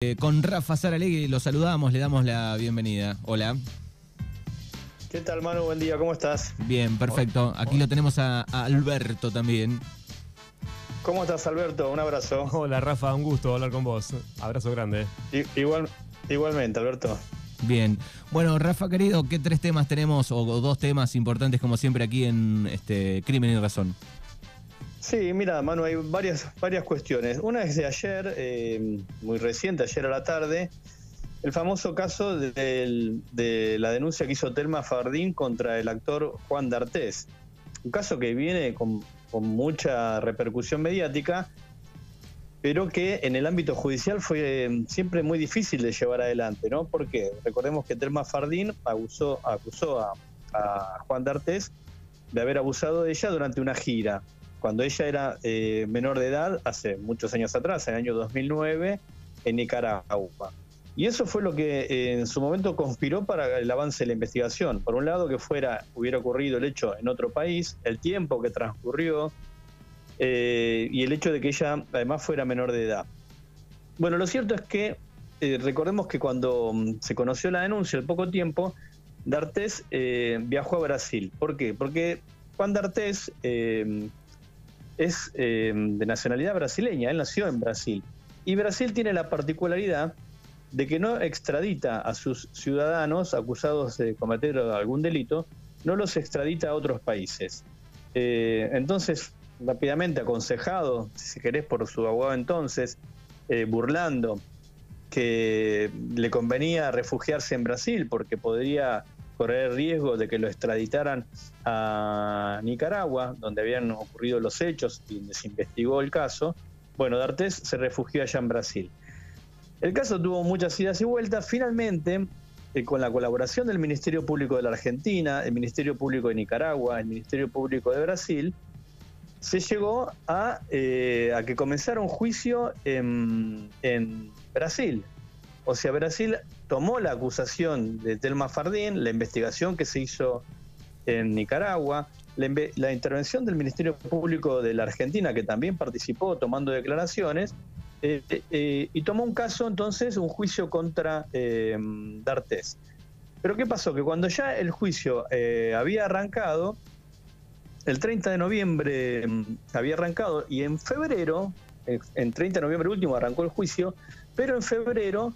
Eh, con Rafa Saralegui lo saludamos, le damos la bienvenida. Hola. ¿Qué tal, Manu? Buen día, ¿cómo estás? Bien, perfecto. Aquí lo tenemos a, a Alberto también. ¿Cómo estás, Alberto? Un abrazo. Hola, Rafa, un gusto hablar con vos. Abrazo grande. I- igual, igualmente, Alberto. Bien. Bueno, Rafa querido, ¿qué tres temas tenemos o dos temas importantes como siempre aquí en este Crimen y Razón? Sí, mira, Manu, hay varias, varias cuestiones. Una es de ayer, eh, muy reciente, ayer a la tarde, el famoso caso de, la denuncia que hizo Telma Fardín contra el actor Juan D'Artés. Un caso que viene con, con mucha repercusión mediática, pero que en el ámbito judicial fue eh, siempre muy difícil de llevar adelante, ¿no? Porque recordemos que Telma Fardín abusó, acusó a, a Juan D'Artés de haber abusado de ella durante una gira cuando ella era eh, menor de edad, hace muchos años atrás, en el año 2009, en Nicaragua. Y eso fue lo que eh, en su momento conspiró para el avance de la investigación. Por un lado, que fuera hubiera ocurrido el hecho en otro país, el tiempo que transcurrió eh, y el hecho de que ella además fuera menor de edad. Bueno, lo cierto es que recordemos que cuando mm, se conoció la denuncia, al poco tiempo, D'Artés viajó a Brasil. ¿Por qué? Porque Juan D'Artés es eh, de nacionalidad brasileña, él nació en Brasil. Y Brasil tiene la particularidad de que no extradita a sus ciudadanos acusados de cometer algún delito, no los extradita a otros países. Eh, entonces, rápidamente aconsejado, si querés, por su abogado entonces, eh, burlando que le convenía refugiarse en Brasil porque podría correr riesgo de que lo extraditaran a Nicaragua, donde habían ocurrido los hechos y se investigó el caso. Bueno, D'Artés se refugió allá en Brasil. El caso tuvo muchas idas y vueltas. Finalmente, eh, con la colaboración del Ministerio Público de la Argentina, el Ministerio Público de Nicaragua, el Ministerio Público de Brasil, se llegó a, eh, a que comenzara un juicio en, en Brasil. O sea, Brasil tomó la acusación de Telma Fardín, la investigación que se hizo en Nicaragua, la, intervención del Ministerio Público de la Argentina, que también participó tomando declaraciones, eh, eh, y tomó un caso, entonces, un juicio contra eh, D'Artés. Pero ¿qué pasó? Que cuando ya el juicio eh, había arrancado, el 30 de noviembre mm, había arrancado y en febrero, en 30 de noviembre último arrancó el juicio, pero en febrero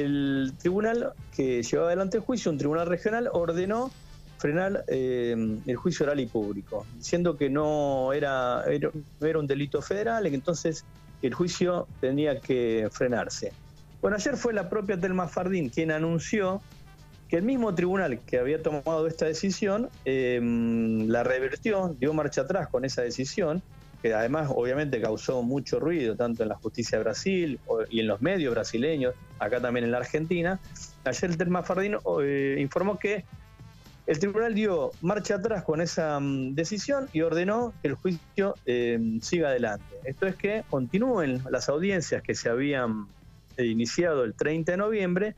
el tribunal que llevaba adelante el juicio, un tribunal regional, ordenó frenar eh, el juicio oral y público, diciendo que no era, un delito federal, y que entonces el juicio tenía que frenarse. Bueno, ayer fue la propia Telma Fardín quien anunció que el mismo tribunal que había tomado esta decisión eh, la revertió, dio marcha atrás con esa decisión, que además obviamente causó mucho ruido, tanto en la justicia de Brasil y en los medios brasileños, acá también en la Argentina. Ayer el Telma Fardín eh, informó que el tribunal dio marcha atrás con esa mm, decisión y ordenó que el juicio eh, siga adelante. Esto es que continúen las audiencias que se habían eh, iniciado el 30 de noviembre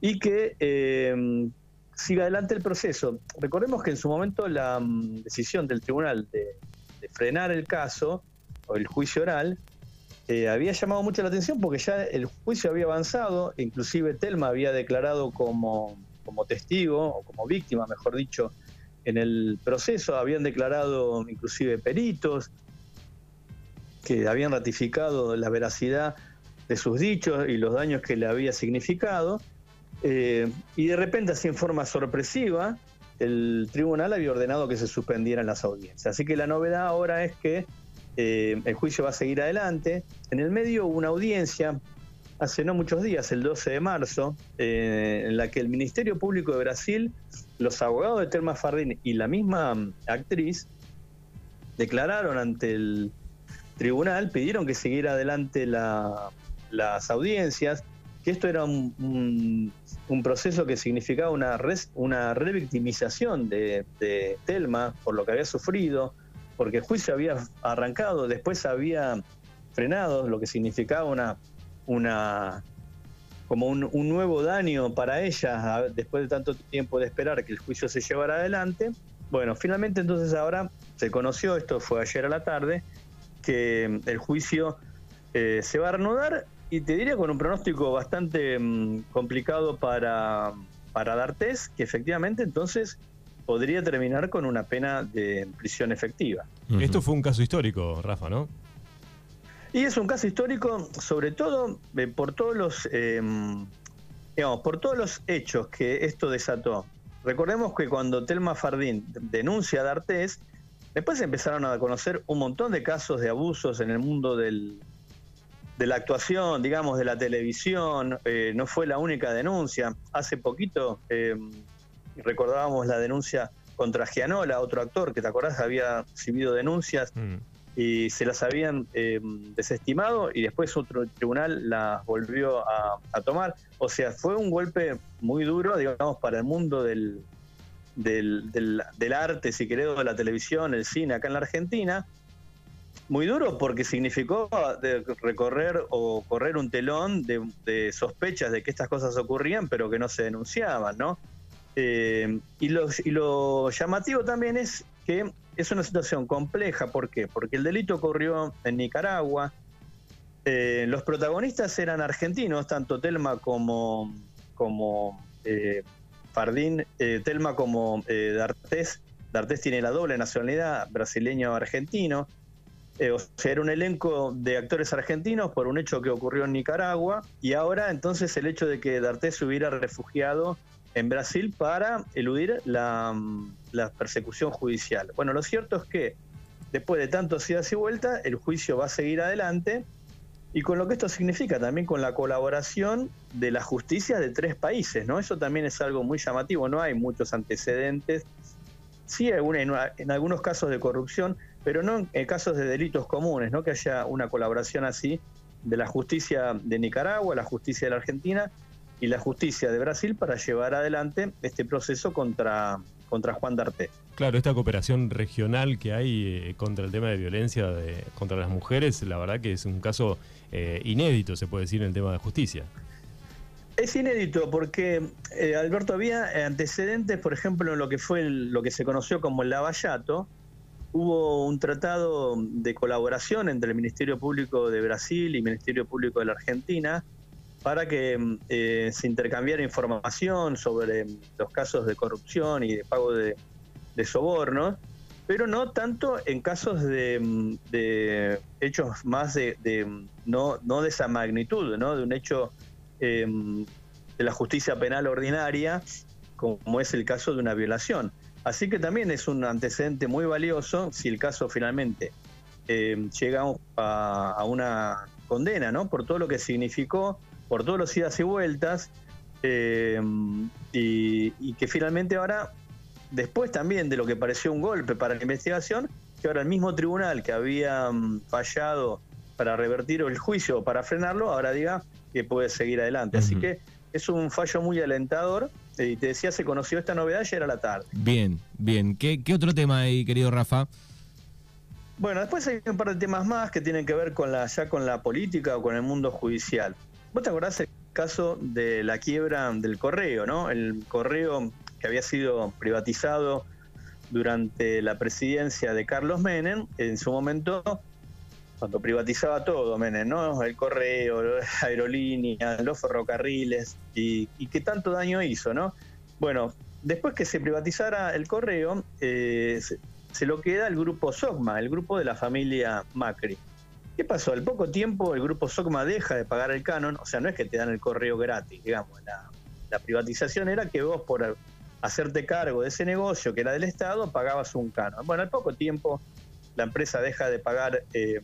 y que eh, siga adelante el proceso. Recordemos que en su momento la mm, decisión del tribunal de, de frenar el caso o el juicio oral eh, había llamado mucho la atención porque ya el juicio había avanzado, inclusive Telma había declarado como, como testigo o como víctima, mejor dicho, en el proceso, habían declarado inclusive peritos que habían ratificado la veracidad de sus dichos y los daños que le había significado. Eh, y de repente, así en forma sorpresiva, el tribunal había ordenado que se suspendieran las audiencias. Así que la novedad ahora es que eh, el juicio va a seguir adelante. En el medio hubo una audiencia hace no muchos días, el 12 de marzo, eh, en la que el Ministerio Público de Brasil, los abogados de Telma Fardín y la misma mm, actriz declararon ante el tribunal, pidieron que siguiera adelante la- las audiencias, que esto era un, proceso que significaba una, una revictimización de, de Telma por lo que había sufrido, porque el juicio había arrancado, después había frenado, lo que significaba una, una como un, nuevo daño para ella después de tanto tiempo de esperar que el juicio se llevara adelante. Bueno, finalmente entonces ahora se conoció, esto fue ayer a la tarde, que el juicio eh, se va a reanudar y te diría con un pronóstico bastante mm, complicado para, para D'Artés, que efectivamente entonces podría terminar con una pena de prisión efectiva. Esto fue un caso histórico, Rafa, ¿no? Y es un caso histórico, sobre todo eh, por todos los, digamos, por todos los hechos que esto desató. Recordemos que cuando Telma Fardín denuncia a D'Artés, después empezaron a conocer un montón de casos de abusos en el mundo del, de la actuación, digamos, de la televisión. Eh, no fue la única denuncia. Hace poquito em, recordábamos la denuncia contra Gianola, otro actor que te acordás había recibido denuncias mm. y se las habían em, desestimado y después otro tribunal las volvió a, tomar. O sea, fue un golpe muy duro, digamos, para el mundo del, del, del, arte, si querés, de la televisión, el cine acá en la Argentina. Muy duro porque significó recorrer o correr un telón de, sospechas de que estas cosas ocurrían, pero que no se denunciaban, ¿no? Eh, y, lo, llamativo también es que es una situación compleja. ¿Por qué? Porque el delito ocurrió en Nicaragua. Eh, los protagonistas eran argentinos, tanto Telma como, como eh, Fardín, Telma como D'Artés. D'Artés tiene la doble nacionalidad, brasileño argentino. o sea, era un elenco de actores argentinos por un hecho que ocurrió en Nicaragua. Y ahora entonces el hecho de que D'Artés se hubiera refugiado en Brasil para eludir la, persecución judicial. Bueno, lo cierto es que después de tantos idas y vueltas, el juicio va a seguir adelante y con lo que esto significa también con la colaboración de la justicia de tres países, ¿no? Eso también es algo muy llamativo, no hay muchos antecedentes, sí hay en, algunos casos de corrupción, pero no en casos de delitos comunes, ¿no? Que haya una colaboración así de la justicia de Nicaragua, la justicia de la Argentina y la justicia de Brasil para llevar adelante este proceso contra, contra Juan D'Arte. Claro, esta cooperación regional que hay eh, contra el tema de violencia de, contra las mujeres, la verdad que es un caso eh, inédito, se puede decir, en el tema de justicia. Es inédito porque, eh, Alberto, había antecedentes, por ejemplo, en lo que fue lo que se conoció como el Lavallato. Hubo un tratado de colaboración entre el Ministerio Público de Brasil y el Ministerio Público de la Argentina, para que mm, eh, se intercambiara información sobre los casos de corrupción y de pago de, sobornos, pero no tanto en casos de, mm, hechos más de, mm, no, no de esa magnitud, ¿no? de un hecho eh, de la justicia penal ordinaria, como es el caso de una violación. Así que también es un antecedente muy valioso si el caso finalmente eh, llega a, una condena, ¿no? Por todo lo que significó por todos los idas y vueltas, eh, y, que finalmente ahora, después también de lo que pareció un golpe para la investigación, que ahora el mismo tribunal que había mm, fallado para revertir el juicio o para frenarlo, ahora diga que puede seguir adelante. Así que es un fallo muy alentador. Eh, y te decía, se conoció esta novedad ayer a la tarde. Bien, bien. ¿Qué, qué otro tema hay, querido Rafa? Bueno, después hay un par de temas más que tienen que ver con la, ya con la política o con el mundo judicial. ¿Vos te acordás el caso de la quiebra del correo, ¿no? El correo que había sido privatizado durante la presidencia de Carlos Menem, en su momento, cuando privatizaba todo Menem, ¿no? El correo, las aerolíneas, los ferrocarriles, y, qué tanto daño hizo, ¿no? Bueno, después que se privatizara el correo, eh, se, lo queda el grupo SOCMA, el grupo de la familia Macri. ¿Qué pasó? Al poco tiempo el grupo SOCMA deja de pagar el canon, o sea, no es que te dan el correo gratis, digamos, la, privatización era que vos por hacerte cargo de ese negocio que era del Estado pagabas un canon. Bueno, al poco tiempo la empresa deja de pagar eh,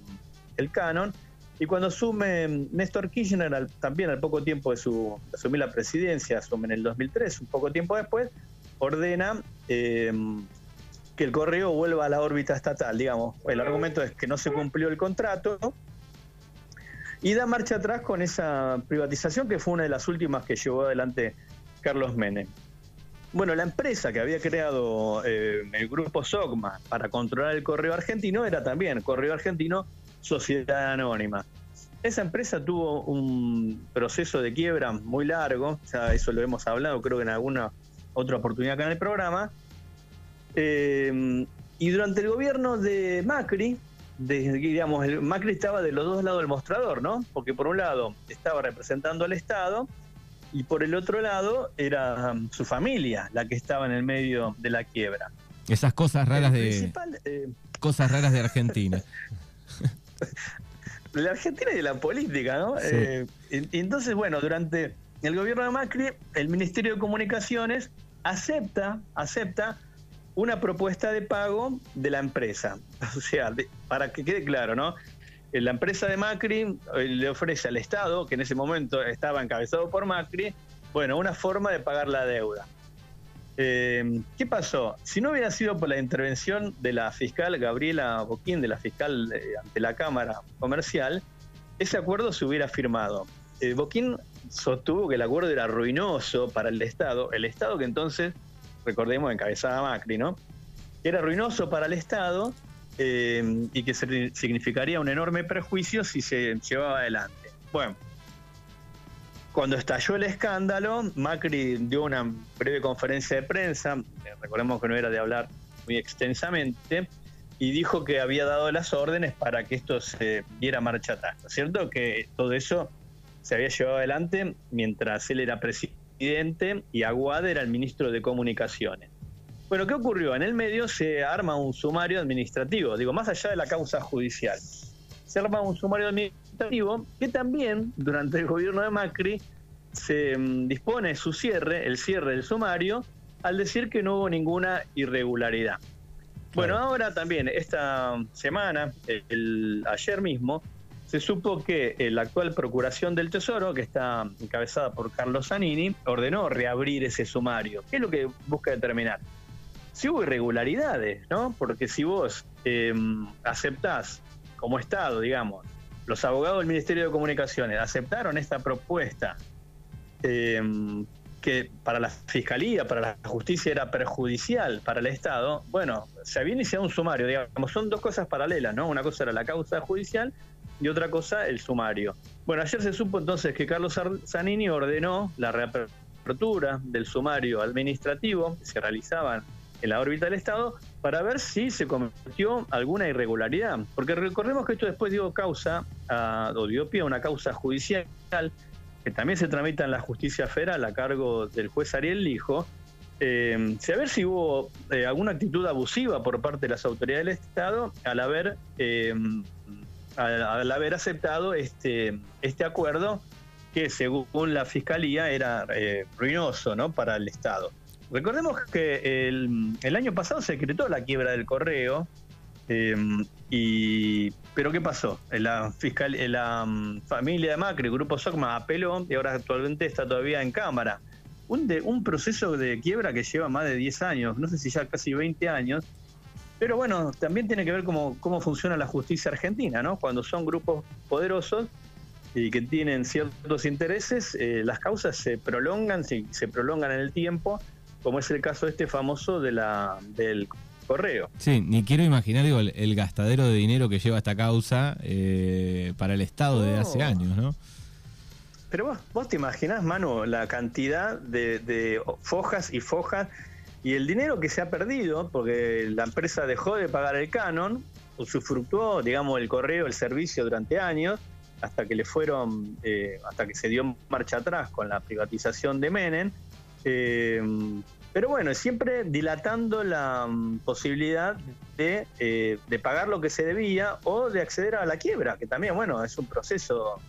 el canon y cuando asume Néstor Kirchner, también al poco tiempo de, su, asumir la presidencia, asume en el 2003, un poco tiempo después, ordena eh, que el correo vuelva a la órbita estatal, digamos. El argumento es que no se cumplió el contrato y da marcha atrás con esa privatización que fue una de las últimas que llevó adelante Carlos Menem. Bueno, la empresa que había creado eh, el grupo SOCMA para controlar el correo argentino era también Correo Argentino Sociedad Anónima. Esa empresa tuvo un proceso de quiebra muy largo, ya eso lo hemos hablado creo que en alguna otra oportunidad acá en el programa, eh, y durante el gobierno de Macri, digamos, Macri estaba de los dos lados del mostrador, ¿no? Porque por un lado estaba representando al Estado y por el otro lado era um, su familia la que estaba en el medio de la quiebra. Esas cosas raras de eh, cosas raras de Argentina. la Argentina y de la política, ¿no? Eh, entonces, bueno, durante el gobierno de Macri, el Ministerio de Comunicaciones acepta, acepta una propuesta de pago de la empresa. O sea, para que quede claro, ¿no? Eh, la empresa de Macri eh, le ofrece al Estado, que en ese momento estaba encabezado por Macri, bueno, una forma de pagar la deuda. Eh, ¿Qué pasó? Si no hubiera sido por la intervención de la fiscal Gabriela Boquín, de la fiscal ante la Cámara Comercial, ese acuerdo se hubiera firmado. Boquín sostuvo que el acuerdo era ruinoso para el Estado, el Estado que entonces recordemos, encabezada Macri, ¿no? Era ruinoso para el Estado eh, y que significaría un enorme perjuicio si se llevaba adelante. Bueno, cuando estalló el escándalo, Macri dio una breve conferencia de prensa, eh, recordemos que no era de hablar muy extensamente, y dijo que había dado las órdenes para que esto se diera marcha atrás. ¿Es cierto? Que todo eso se había llevado adelante mientras él era presidente y Aguad era el ministro de Comunicaciones. Bueno, ¿qué ocurrió? En el medio se arma un sumario administrativo, digo, más allá de la causa judicial. Se arma un sumario administrativo que también, durante el gobierno de Macri, se mm, dispone su cierre, el cierre del sumario, al decir que no hubo ninguna irregularidad. Bueno, ahora también, esta semana, el, ayer mismo, se supo que la actual Procuración del Tesoro, que está encabezada por Carlos Zanini, ordenó reabrir ese sumario. ¿Qué es lo que busca determinar? Si hubo irregularidades, ¿no? Porque si vos em, aceptás como Estado, digamos, los abogados del Ministerio de Comunicaciones aceptaron esta propuesta em, que para la Fiscalía, para la Justicia era perjudicial para el Estado, bueno, se había iniciado un sumario, digamos, son dos cosas paralelas, ¿no? Una cosa era la causa judicial y otra cosa el sumario. Bueno, ayer se supo entonces que Carlos Zanini ordenó la reapertura del sumario administrativo que se realizaba en la órbita del Estado para ver si se cometió alguna irregularidad. Porque recordemos que esto después dio causa, a, o dio pie a una causa judicial que también se tramita en la justicia federal a cargo del juez Ariel Lijo, eh, a ver si hubo eh, alguna actitud abusiva por parte de las autoridades del Estado al haber eh, al, haber aceptado este, este acuerdo que según la Fiscalía era eh, ruinoso ¿no? para el Estado. Recordemos que el, año pasado se decretó la quiebra del correo, em, y, pero ¿qué pasó? La, fiscal, la mm, familia de Macri, el grupo SOCMA, apeló y ahora actualmente está todavía en Cámara. Un, un proceso de quiebra que lleva más de 10 años, no sé si ya casi 20 años, pero bueno, también tiene que ver cómo, cómo funciona la justicia argentina, ¿no? Cuando son grupos poderosos y que tienen ciertos intereses, eh, las causas se prolongan, se, se prolongan en el tiempo, como es el caso este famoso de la, del correo. Sí, ni quiero imaginar el, gastadero de dinero que lleva esta causa eh, para el Estado de hace años, ¿no? Pero vos, vos te imaginás, Manu, la cantidad de, de fojas y fojas y el dinero que se ha perdido, porque la empresa dejó de pagar el canon, usufructuó, digamos, el correo, el servicio durante años, hasta que le fueron, eh, hasta que se dio marcha atrás con la privatización de Menem. Eh, pero bueno, siempre dilatando la mm, posibilidad de, eh, de, pagar lo que se debía o de acceder a la quiebra, que también, bueno, es un proceso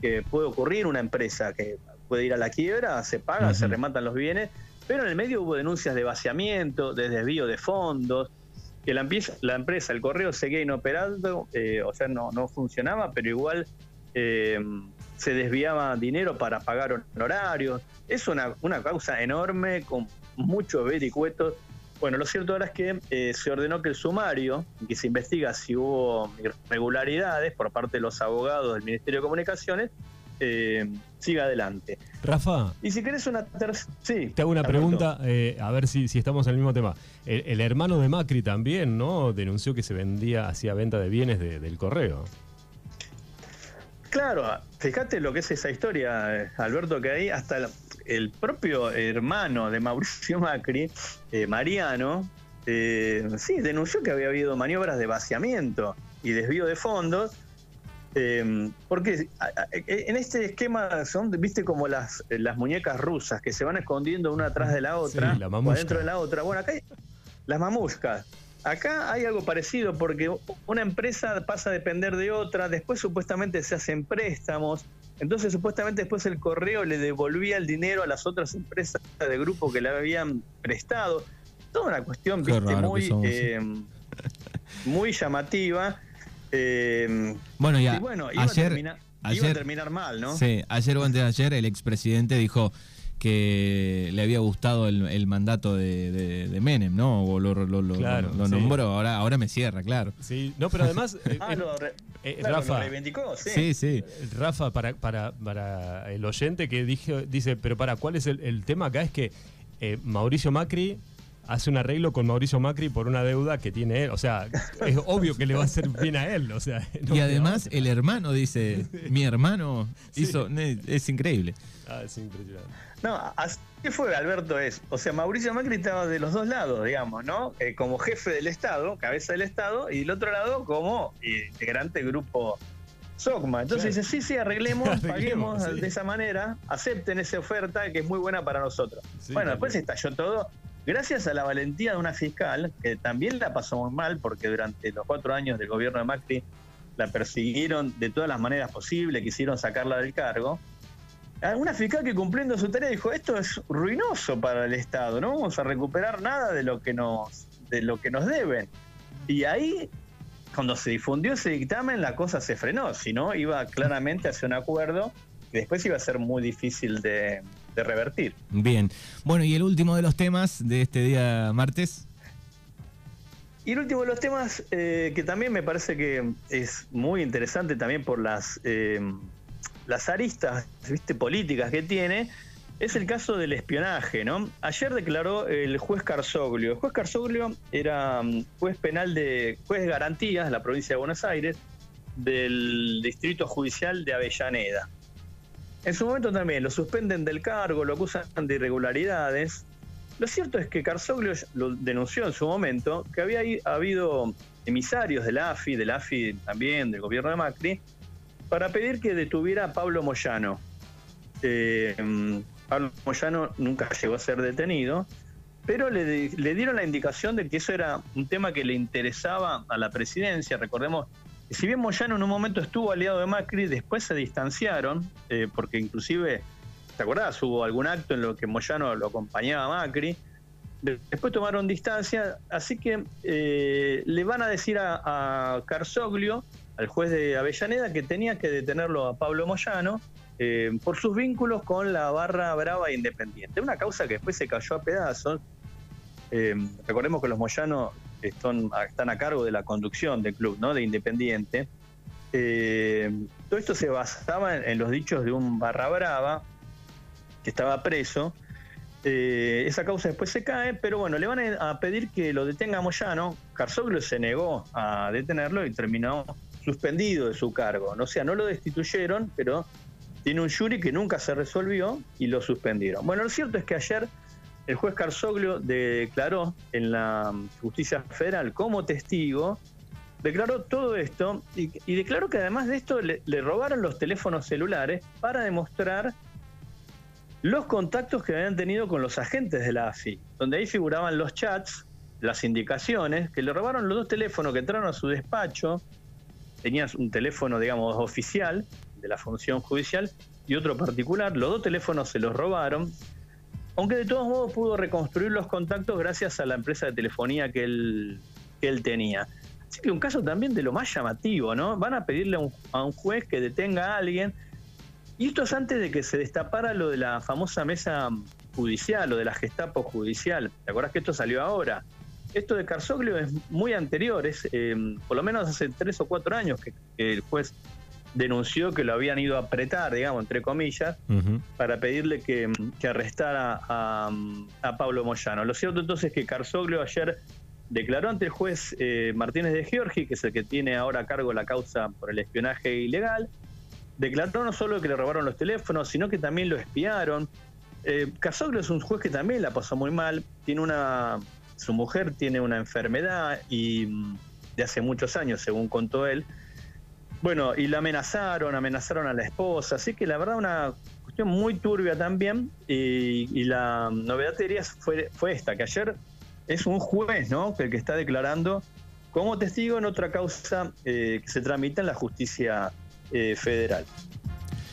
que puede ocurrir una empresa que puede ir a la quiebra, se paga, se rematan los bienes pero en el medio hubo denuncias de vaciamiento, de desvío de fondos, que la, empresa, el correo seguía inoperando, eh, o sea, no, no funcionaba, pero igual eh, se desviaba dinero para pagar honorarios. Es una, una causa enorme con muchos vericuetos. Bueno, lo cierto ahora es que eh, se ordenó que el sumario, que se investiga si hubo irregularidades por parte de los abogados del Ministerio de Comunicaciones, eh, siga adelante. Rafa. Y si querés una tercera. Sí. Te hago una pregunta, eh, a ver si, si, estamos en el mismo tema. El, hermano de Macri también, ¿no? Denunció que se vendía, hacía venta de bienes del correo. Claro, fíjate lo que es esa historia, eh, Alberto, que ahí hasta el, propio hermano de Mauricio Macri, Mariano, sí, denunció que había habido maniobras de vaciamiento y desvío de fondos. Eh, porque en este esquema son, viste, como las, las muñecas rusas que se van escondiendo una atrás de la otra, o dentro de la otra. Bueno, acá hay las mamuscas. Acá hay algo parecido porque una empresa pasa a depender de otra, después supuestamente se hacen préstamos, entonces supuestamente después el correo le devolvía el dinero a las otras empresas de grupo que le habían prestado. Toda una cuestión muy, eh, muy llamativa. Eh, bueno, ya, bueno, iba, ayer, a terminar, iba a terminar mal, ¿no? Sí, ayer o antes de ayer el expresidente dijo que le había gustado el, mandato de, Menem, ¿no? O lo, nombró, ahora, ahora me cierra, claro. Sí, no, pero además... Eh, ah, lo, eh, Rafa, reivindicó, sí. Sí, Rafa, para, para, para el oyente que dije, dice, pero para, ¿cuál es el, tema acá? Es que eh, Mauricio Macri hace un arreglo con Mauricio Macri por una deuda que tiene él. O sea, es obvio que le va a hacer bien a él. O sea, y además el hermano dice, mi hermano hizo, es increíble. Ah, es impresionante. No, así fue, Alberto, es. O sea, Mauricio Macri estaba de los dos lados, digamos, ¿no? Eh, como jefe del Estado, cabeza del Estado, y del otro lado como eh, integrante del grupo SOCMA. Entonces dice, sí, sí, arreglemos, paguemos de esa manera, acepten esa oferta que es muy buena para nosotros. bueno, después estalló todo. Gracias a la valentía de una fiscal, que también la pasó muy mal, porque durante los cuatro años del gobierno de Macri la persiguieron de todas las maneras posibles, quisieron sacarla del cargo una fiscal que cumpliendo su tarea dijo esto es ruinoso para el Estado, no vamos a recuperar nada de lo que nos, de lo que nos deben. Y ahí, cuando se difundió ese dictamen, la cosa se frenó, si no, iba claramente hacia un acuerdo y después iba a ser muy difícil de, revertir. Bien, bueno, y el último de los temas de este día martes. Y el último de los temas, eh, que también me parece que es muy interesante también por las eh, las aristas ¿viste? políticas que tiene, es el caso del espionaje, ¿no? Ayer declaró el juez Carzoglio. El juez Carzoglio era mm, juez penal de juez de garantías de la provincia de Buenos Aires del Distrito Judicial de Avellaneda. En su momento también lo suspenden del cargo, lo acusan de irregularidades. Lo cierto es que Carzoglio lo denunció en su momento que había habido emisarios de la AFI, de AFI también, del gobierno de Macri, para pedir que detuviera a Pablo Moyano. Eh, Pablo Moyano nunca llegó a ser detenido, pero le, dieron la indicación de que eso era un tema que le interesaba a la presidencia. Recordemos si bien Moyano en un momento estuvo aliado de Macri, después se distanciaron, eh, porque inclusive, ¿te acordás? Hubo algún acto en lo que Moyano lo acompañaba a Macri. Después tomaron distancia, así que eh, le van a decir a, a al juez de Avellaneda que tenía que detenerlo a Pablo Moyano eh, por sus vínculos con la barra brava independiente. Una causa que después se cayó a pedazos. Recordemos que los Moyanos están, están, a cargo de la conducción del club, ¿no? De Independiente. Eh, todo esto se basaba en, los dichos de un barra brava que estaba preso. esa causa después se cae, pero bueno, le van a pedir que lo detenga Moyano. Carzoglo se negó a detenerlo y terminó suspendido de su cargo. O sea, no lo destituyeron, pero tiene un jury que nunca se resolvió y lo suspendieron. Bueno, lo cierto es que ayer el juez Carzoglio declaró en la justicia federal como testigo, declaró todo esto y, declaró que además de esto le, le, robaron los teléfonos celulares para demostrar los contactos que habían tenido con los agentes de la AFI, donde ahí figuraban los chats, las indicaciones, que le robaron los dos teléfonos que entraron a su despacho, tenías un teléfono, digamos, oficial de la función judicial y otro particular. Los dos teléfonos se los robaron, aunque de todos modos pudo reconstruir los contactos gracias a la empresa de telefonía que él, que él tenía. Así que un caso también de lo más llamativo, ¿no? Van a pedirle a un, juez que detenga a alguien. Y esto es antes de que se destapara lo de la famosa mesa judicial, lo de la Gestapo judicial. ¿Te acuerdas que esto salió ahora? Esto de Carzoglio es muy anterior, es eh, por lo menos hace tres o cuatro años que, el juez denunció que lo habían ido a apretar, digamos, entre comillas, para pedirle que, arrestara a, Pablo Moyano. Lo cierto entonces es que Carzoglio ayer declaró ante el juez eh, Martínez de Giorgi, que es el que tiene ahora a cargo la causa por el espionaje ilegal, declaró no solo que le robaron los teléfonos, sino que también lo espiaron. Eh, Carzoglio es un juez que también la pasó muy mal, tiene una su mujer tiene una enfermedad y mm, de hace muchos años, según contó él. Bueno, y la amenazaron, amenazaron a la esposa, así que la verdad una cuestión muy turbia también. Y, la novedad te diría fue, fue esta, que ayer es un juez, ¿no? El que está declarando como testigo en otra causa eh, que se tramita en la justicia eh, federal.